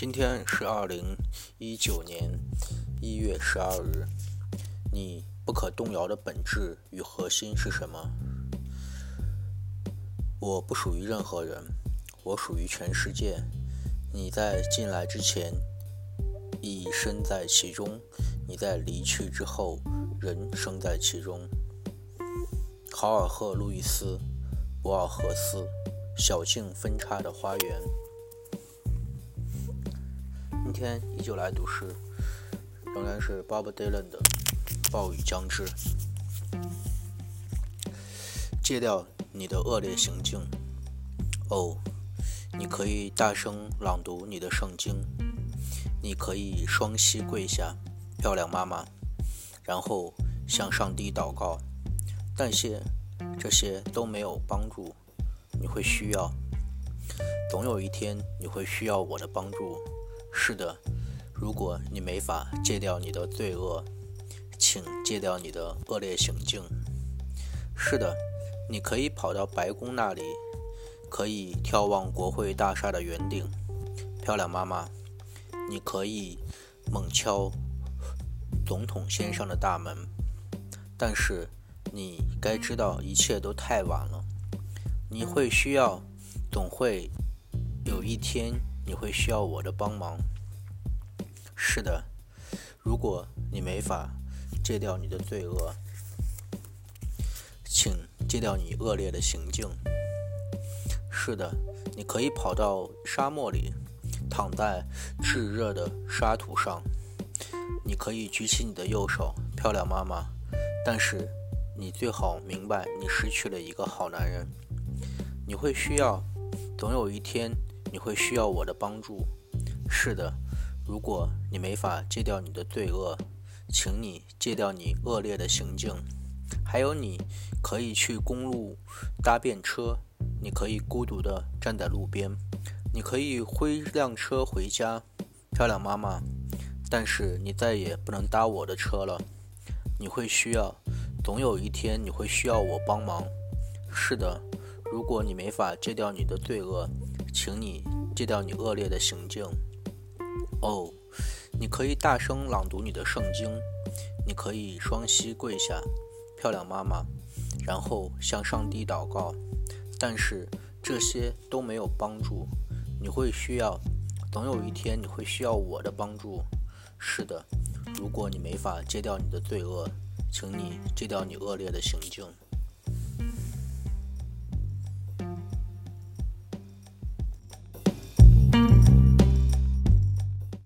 今天是二零一九年一月十二日。你不可动摇的本质与核心是什么？我不属于任何人，我属于全世界。你在进来之前已身在其中，你在离去之后仍身在其中。豪尔赫·路易斯·博尔赫斯，小径分叉的花园。今天依旧来读诗，仍然是 Bob Dylan 的《暴雨将至》。戒掉你的恶劣行径。哦，你可以大声朗读你的圣经，你可以双膝跪下，漂亮妈妈，然后向上帝祷告。但些这些都没有帮助。你会需要，总有一天你会需要我的帮助。是的，如果你没法戒掉你的罪恶，请戒掉你的恶劣行径。是的，你可以跑到白宫那里，可以眺望国会大厦的圆顶，漂亮妈妈。你可以猛敲总统先生的大门，但是你该知道，一切都太晚了。你会需要，总会有一天。你会需要我的帮忙。是的，如果你没法戒掉你的罪恶，请戒掉你恶劣的行径。是的，你可以跑到沙漠里，躺在炙热的沙土上。你可以举起你的右手，漂亮妈妈。但是你最好明白，你失去了一个好男人。你会需要，总有一天。你会需要我的帮助。是的，如果你没法戒掉你的罪恶，请你戒掉你恶劣的行径。还有，你可以去公路搭便车，你可以孤独地站在路边，你可以挥辆车回家，漂亮妈妈。但是你再也不能搭我的车了。你会需要，总有一天你会需要我帮忙。是的，如果你没法戒掉你的罪恶。请你戒掉你恶劣的行径。哦，你可以大声朗读你的圣经，你可以双膝跪下，漂亮妈妈，然后向上帝祷告。但是这些都没有帮助。你会需要，总有一天你会需要我的帮助。是的，如果你没法戒掉你的罪恶，请你戒掉你恶劣的行径。